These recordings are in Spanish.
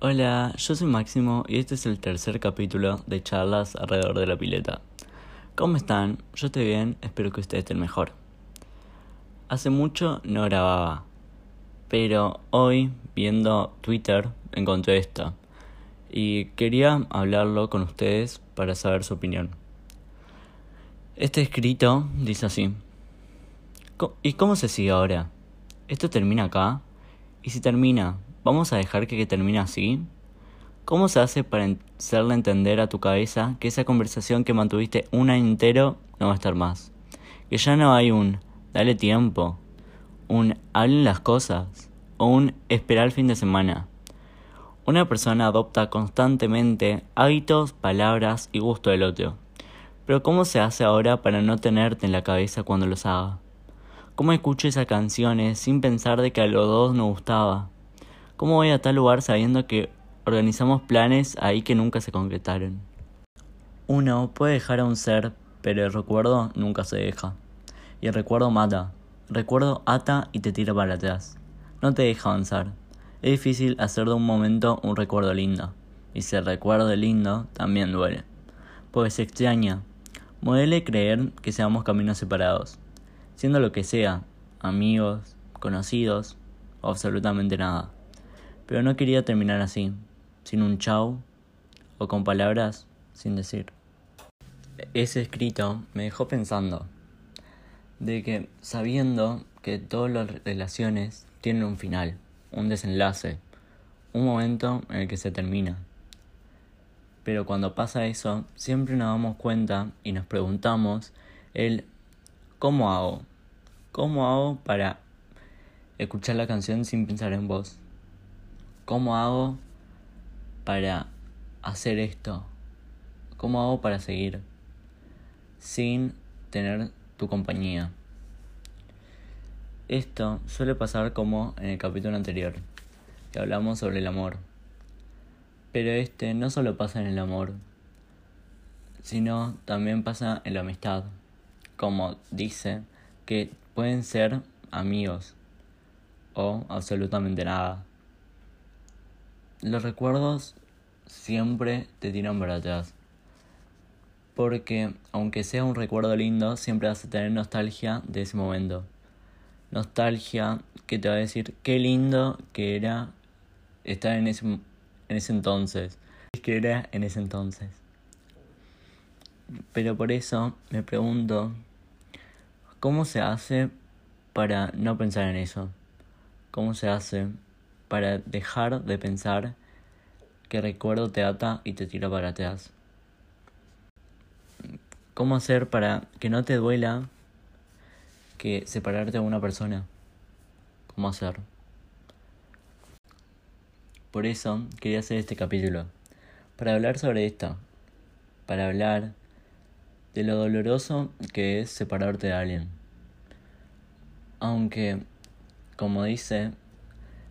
Hola, yo soy Máximo y este es el tercer capítulo de charlas alrededor de la pileta. ¿Cómo están? Yo estoy bien, espero que ustedes estén mejor. Hace mucho no grababa, pero hoy, viendo Twitter, encontré esto y quería hablarlo con ustedes para saber su opinión. Este escrito dice así. ¿Y cómo se sigue ahora? ¿Esto termina acá? ¿Y si termina, vamos a dejar que, termine así? ¿Cómo se hace para hacerle entender a tu cabeza que esa conversación que mantuviste un año entero no va a estar más? Que ya no hay un dale tiempo, un hablen las cosas o un esperar el fin de semana. Una persona adopta constantemente hábitos, palabras y gusto del otro. Pero ¿cómo se hace ahora para no tenerte en la cabeza cuando los haga? ¿Cómo escucho esas canciones sin pensar de que a los dos nos gustaba? ¿Cómo voy a tal lugar sabiendo que organizamos planes ahí que nunca se concretaron? Uno puede dejar a un ser, pero el recuerdo nunca se deja. Y el recuerdo mata. Recuerdo ata y te tira para atrás. No te deja avanzar. Es difícil hacer de un momento un recuerdo lindo. Y si el recuerdo es lindo, también duele. Pues extraña. Modele creer que seamos caminos separados. Siendo lo que sea, amigos, conocidos, absolutamente nada. Pero no quería terminar así, sin un chau o con palabras sin decir. Ese escrito me dejó pensando de que sabiendo que todas las relaciones tienen un final, un desenlace, un momento en el que se termina. Pero cuando pasa eso, siempre nos damos cuenta y nos preguntamos el ¿cómo hago? ¿Cómo hago para escuchar la canción sin pensar en vos? ¿Cómo hago para hacer esto? ¿Cómo hago para seguir sin tener tu compañía? Esto suele pasar como en el capítulo anterior, que hablamos sobre el amor. Pero este no solo pasa en el amor, sino también pasa en la amistad. Como dice, que pueden ser amigos o absolutamente nada los recuerdos siempre te tiran para atrás. Porque aunque sea un recuerdo lindo, siempre vas a tener nostalgia de ese momento. Nostalgia que te va a decir qué lindo que era estar en ese, en ese entonces. Que era en ese entonces. Pero por eso me pregunto, ¿cómo se hace para no pensar en eso? ¿Cómo se hace para dejar de pensar que recuerdo te ata y te tira para atrás. ¿Cómo hacer para que no te duela que separarte de una persona? ¿Cómo hacer? Por eso quería hacer este capítulo, para hablar sobre esto, para hablar de lo doloroso que es separarte de alguien. Aunque, como dice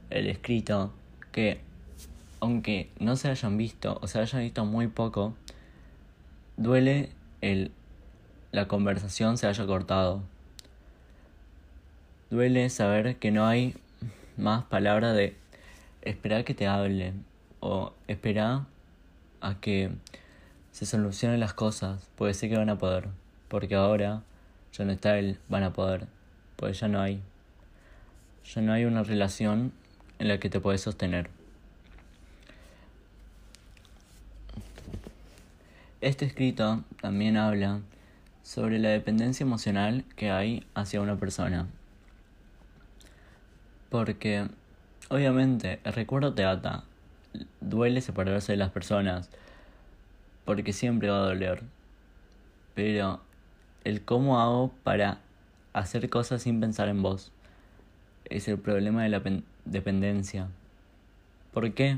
el escrito que aunque no se hayan visto o se hayan visto muy poco, duele el la conversación se haya cortado. Duele saber que no hay más palabras de esperar que te hable o esperar a que se solucionen las cosas, porque sé que van a poder, porque ahora ya no está el van a poder, pues ya no hay. Ya no hay una relación en la que te puedes sostener. Este escrito también habla sobre la dependencia emocional que hay hacia una persona. Porque, obviamente, el recuerdo te ata. Duele separarse de las personas. Porque siempre va a doler. Pero, el cómo hago para hacer cosas sin pensar en vos es el problema de la dependencia. ¿Por qué?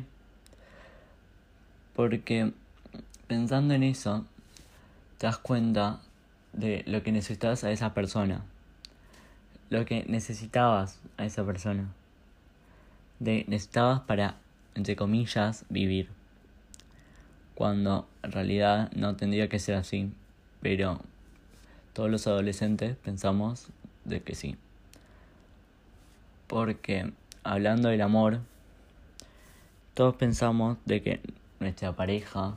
Porque pensando en eso, te das cuenta de lo que necesitabas a esa persona. Lo que necesitabas a esa persona. De necesitabas para, entre comillas, vivir. Cuando en realidad no tendría que ser así. Pero todos los adolescentes pensamos de que sí. Porque hablando del amor, Todos pensamos de que nuestra pareja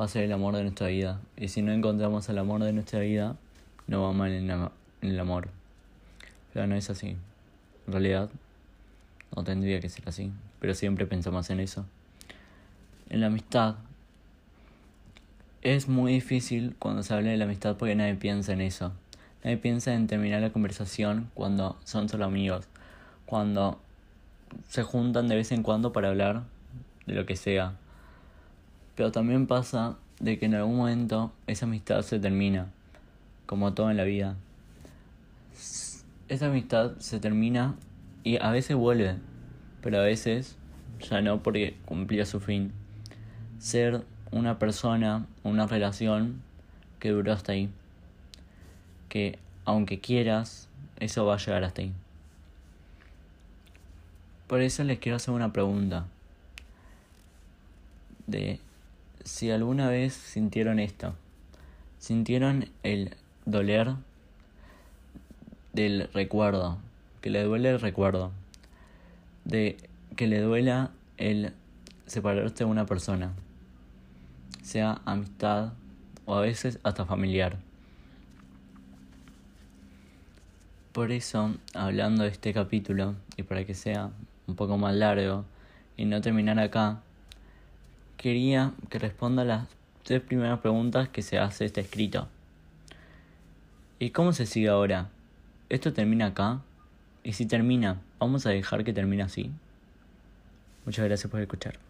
va a ser el amor de nuestra vida. Y si no encontramos el amor de nuestra vida, no va mal en, el amor. Pero no es así. En realidad, no tendría que ser así. Pero siempre pensamos en eso. En la amistad, es muy difícil cuando se habla de la amistad porque nadie piensa en eso. Nadie piensa en terminar la conversación cuando son solo amigos. Cuando se juntan de vez en cuando para hablar de lo que sea. Pero también pasa de que en algún momento esa amistad se termina, como todo en la vida. Esa amistad se termina y a veces vuelve, pero a veces ya no porque cumplía su fin. Ser una persona, una relación que duró hasta ahí. Que aunque quieras, eso va a llegar hasta ahí. Por eso les quiero hacer una pregunta. De si alguna vez sintieron esto. Sintieron el doler del recuerdo. Que le duele el recuerdo. De que le duela el separarse de una persona sea amistad o a veces hasta familiar. Por eso, hablando de este capítulo, y para que sea un poco más largo y no terminar acá, quería que responda las tres primeras preguntas que se hace este escrito. ¿Y cómo se sigue ahora? ¿Esto termina acá? Y si termina, ¿vamos a dejar que termine así? Muchas gracias por escuchar.